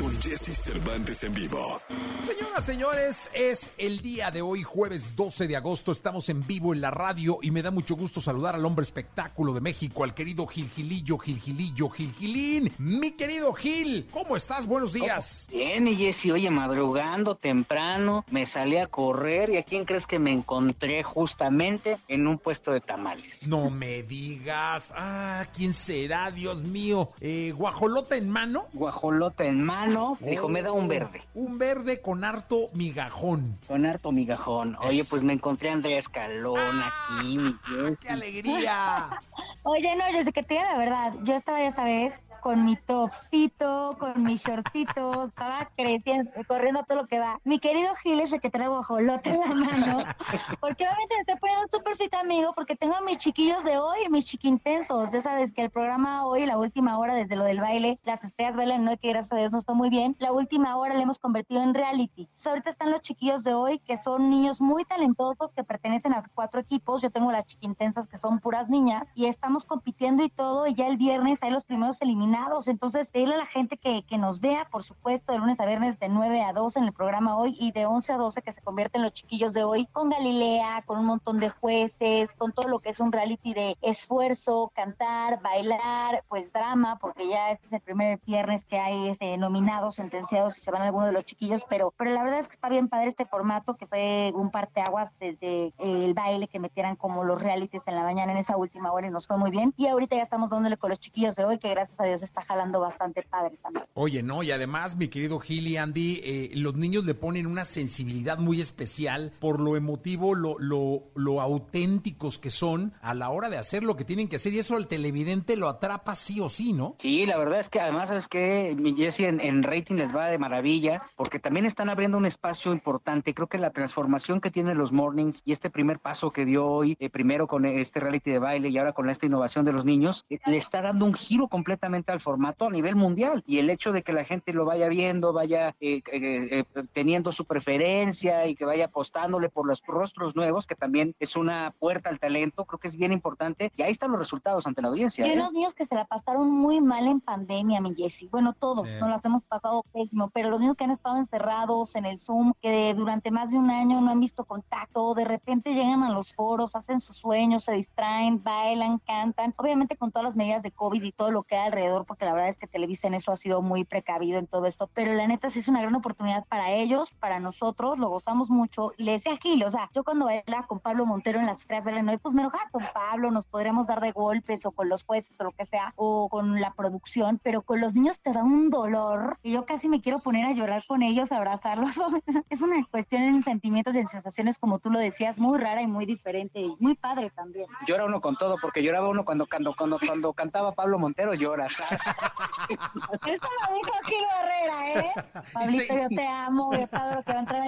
con Jesse Cervantes en vivo. Señoras, señores, es el día de hoy, jueves 12 de agosto. Estamos en vivo en la radio y me da mucho gusto saludar al hombre espectáculo de México, al querido Gil Gilillo, Gil Gilillo, Gil Gilín. Mi querido Gil, ¿cómo estás? Buenos días. Bien, mi Jessy, oye, madrugando temprano, me salí a correr y ¿a quién crees que me encontré justamente en un puesto de tamales? No me digas. Ah, ¿quién será? Dios mío. Eh, ¿Guajolota en mano? Guajolota en mano, dijo, me da un Oh, verde. Un verde con harto migajón. Con harto migajón. Oye, pues me encontré a Andrea Escalón aquí, mi Jessy. ¡Qué alegría! Oye, no, yo sé que te diga la verdad. Yo estaba, ya sabes, con mi topcito, con mis shortcitos, estaba creciendo, corriendo todo lo que va. Mi querido Gil es el que trae guajolote en la mano, porque obviamente me estoy poniendo súper fit amigo, porque tengo a mis chiquillos de hoy mis chiquintensos. Ya sabes que el programa hoy, la última hora, desde lo del baile, las estrellas bailan, no que gracias a Dios no está muy bien. La última hora la hemos convertido en reality. Entonces, ahorita están los chiquillos de hoy, que son niños muy talentosos, que pertenecen a cuatro equipos. Yo tengo las chiquintensas, que son puras niñas, y estamos compitiendo y todo, y ya el viernes hay los primeros eliminados. Entonces, pedirle a la gente que, nos vea, por supuesto, de lunes a viernes de 9 a 12 en el programa hoy, y de 11 a 12 que se convierten los chiquillos de hoy, con Galilea, con un montón de jueces, con todo lo que es un reality de esfuerzo, cantar, bailar, pues drama, porque ya este es el primer viernes que hay este, nominados, sentenciados y se van algunos de los chiquillos, pero, pero la verdad es que está bien padre este formato que fue un parteaguas desde el baile que metieran como los realities en la mañana en esa última hora y nos fue muy bien. Y ahorita ya estamos dándole con los chiquillos de hoy, que gracias a Dios está jalando bastante padre también. Oye, no, y además, mi querido Gil y Andy, eh, los niños le ponen una sensibilidad muy especial por lo emotivo, lo, lo, lo auténticos que son a la hora de hacer lo que tienen que hacer, y eso al televidente lo atrapa sí o sí, ¿no? Sí, la verdad es que además, ¿sabes qué? Mi Jessy en, en rating les va de maravilla, porque también están abriendo un espacio importante. Creo que la transformación que tienen los mornings y este primer paso que dio hoy, eh, primero con este reality de baile y ahora con esta innovación de los niños, eh, le está dando un giro completamente al formato a nivel mundial. Y el hecho de que la gente lo vaya viendo, vaya eh, eh, eh, teniendo su preferencia y que vaya apostándole por los rostros nuevos, que también es una puerta al talento, creo que es bien importante. Y ahí están los resultados ante la audiencia. Y ¿eh? unos niños que se la pasaron muy mal en pandemia, mi Jessy. Bueno, todos Sí. nos las hemos pasado pésimo, pero los niños que han estado encerrados en el Zoom, que durante más de un año no han visto contacto, de repente llegan a los foros, hacen sus sueños, se distraen, bailan, cantan, obviamente con todas las medidas de COVID y todo lo que hay alrededor, porque la verdad es que Televisa en eso ha sido muy precavido en todo esto, pero la neta sí es una gran oportunidad para ellos, para nosotros, lo gozamos mucho. Le decía a Gil, o sea, yo cuando bailaba con Pablo Montero en las estrellas bailan hoy, pues me enojaba con Pablo, nos podríamos dar de golpes o con los jueces o lo que sea, o con la producción, pero con los niños te da un dolor y yo casi me quiero poner a llorar con ellos, abrazarlos. es una cuestión en sentimientos y en sensaciones, como tú lo decías, muy rara y muy diferente y muy padre también. Llora uno con todo, porque lloraba uno cuando, cuando, cuando, cuando cantaba Pablo Montero, llora. Eso lo dijo Gil Barrera, ¿eh? Pablito, yo te amo, yo te adoro, que va a entrar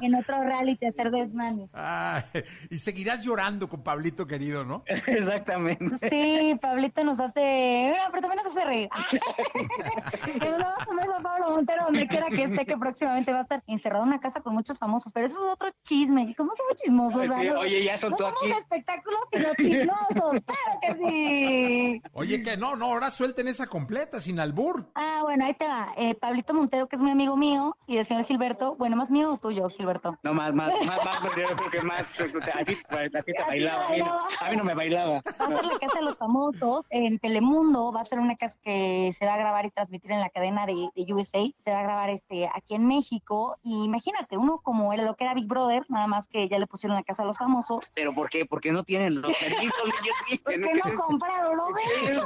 en otro reality a hacer desmanes. Ay, y seguirás llorando con Pablito querido, ¿no? Exactamente. Sí, Pablito nos hace, bueno, pero también nos hace reír. que nos un beso a Pablo Montero donde quiera que esté, que próximamente va a estar encerrado en una casa con muchos famosos, pero eso es otro chisme. ¿Cómo somos chismosos? Sí, oye, ya no soltó somos aquí. espectáculos, sino chismosos, claro que sí. Oye, que no, no, ahora suelten esa completa, sin albur. Ah, bueno, ahí te va. Eh, Pablito Montero, que es muy amigo mío, y el señor Gilberto, bueno, más mío tuyo, Gilberto. No, más, más, más, más, porque yo creo que más. sea, A ti, a ti te bailaba, a mí, no, a mí no me bailaba. Va a ser la casa de los famosos en Telemundo, va a ser una casa que se va a grabar y transmitir en la cadena de, de USA, se va a grabar este aquí en México, y imagínate, uno como era lo que era Big Brother, nada más que ya le pusieron la casa de los famosos, ¿Pero por qué? Porque no tienen los permisos. niños, ¿por qué no compraron los derechos?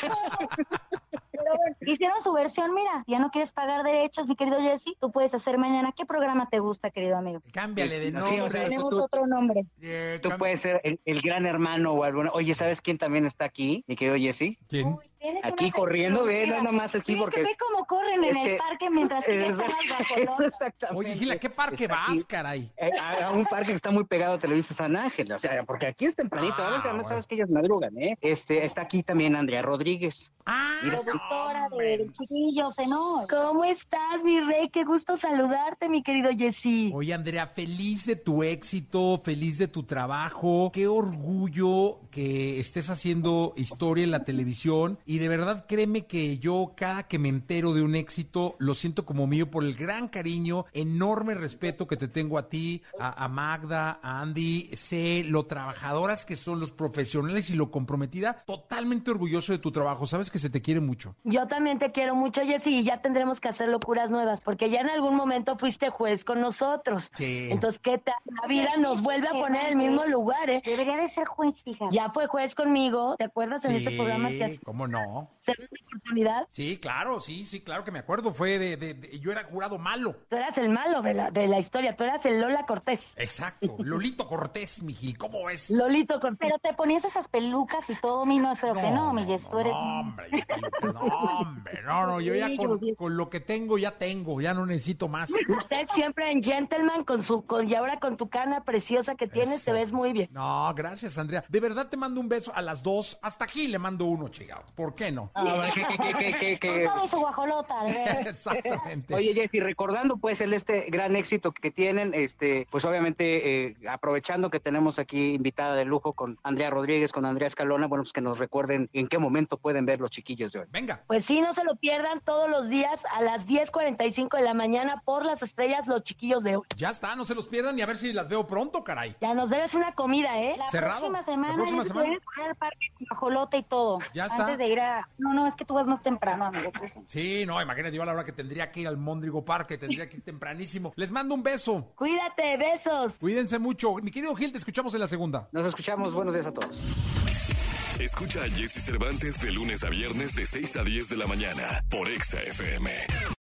Pero bueno, hicieron su versión, mira, ya no quieres pagar derechos, mi querido Jesse, tú puedes hacer mañana, ¿qué programa te gusta, querido amigo? Cámbiale de Sí, o sea, nombre. Tenemos tú- otro nombre. Eh, Tú puedes ser el, el gran hermano o alguna. Oye, ¿sabes quién también está aquí? Mi querido Jesse. ¿Quién? Uy, aquí corriendo, ve nada más aquí porque... ve cómo corren en el parque mientras que es, Exactamente. Oye, Gila, ¿qué parque vas, caray? Eh, a, un parque que está muy pegado a Televisa San Ángel, o sea, porque aquí es tempranito, ah, además sabes que ellas madrugan, ¿eh? Este, está aquí también Andrea Rodríguez. Ah, productora de Chiquillos, ¿no? ¿Cómo estás, mi rey? Qué gusto saludarte, mi querido Jessy. Oye, Andrea, feliz de tu éxito, feliz de tu trabajo. Qué orgullo que estés haciendo historia en la televisión. Y de verdad, créeme que yo, cada que me entero de un éxito, lo siento como mío por el gran cariño, enorme respeto que te tengo a ti, a, a Magda, a Andy. Sé lo trabajadoras que son los profesionales y lo comprometida. Totalmente orgulloso de tu trabajo. Sabes que se te quiere mucho. Yo también te quiero mucho, Jessy, y ya tendremos que hacer locuras nuevas, porque ya en algún momento fuiste juez con nosotros. Sí. Entonces, ¿qué tal? La vida nos vuelve a poner en el mismo lugar, ¿eh? Debería de ser juez, fíjate. Ya fue juez conmigo, ¿te acuerdas en ese programa que hace? ¿cómo no? ¿Segunda oportunidad? Sí, claro, sí, sí, claro que me acuerdo. Fue de, de, yo era jurado malo. Tú eras el malo de la, de la historia, tú eras el Lola Cortés. Exacto, Lolito Cortés, Mijil, ¿cómo es? Lolito Cortés. Pero te ponías esas pelucas y todo, mi no, espero que no, mi Jess, tú eres... No, hombre, no, hombre, no, no, yo ya con, lo que tengo, ya tengo, ya no necesito más. Usted siempre en gentleman, con su, con, y ahora con tu cana preciosa que tienes, te ves muy bien. No, gracias, Andrea. De verdad te mando un beso a las dos. Hasta aquí le mando uno, chica. ¿Por qué no? Ah, ¿qué, qué, su guajolota, Exactamente. Oye, Jessy, recordando pues el este gran éxito que tienen, este, pues obviamente eh, aprovechando que tenemos aquí invitada de lujo con Andrea Rodríguez, con Andrea Escalona, bueno, pues que nos recuerden en qué momento pueden ver los chiquillos de hoy. Venga. Pues sí, no se lo pierdan todos los días a las 10.45 de la mañana por las estrellas los chiquillos de hoy. Ya está, no se los pierdan y a ver si las veo pronto, caray. Ya nos debes una comida, ¿eh? La Cerrado. próxima semana. La próxima semana. ir al parque con guajolota y todo. Ya está. Antes de ir a... No, no, es que tú vas más temprano, amigo. Pues. Sí, no, imagínate yo a la hora que tendría que ir al Móndrigo Parque, tendría que ir tempranísimo. Les mando un beso. Cuídate, besos. Cuídense mucho. Mi querido Gil, te escuchamos en la segunda. Nos escuchamos, buenos días a todos. Escucha a Jesse Cervantes de lunes a viernes de 6 a 10 de la mañana por Exa FM.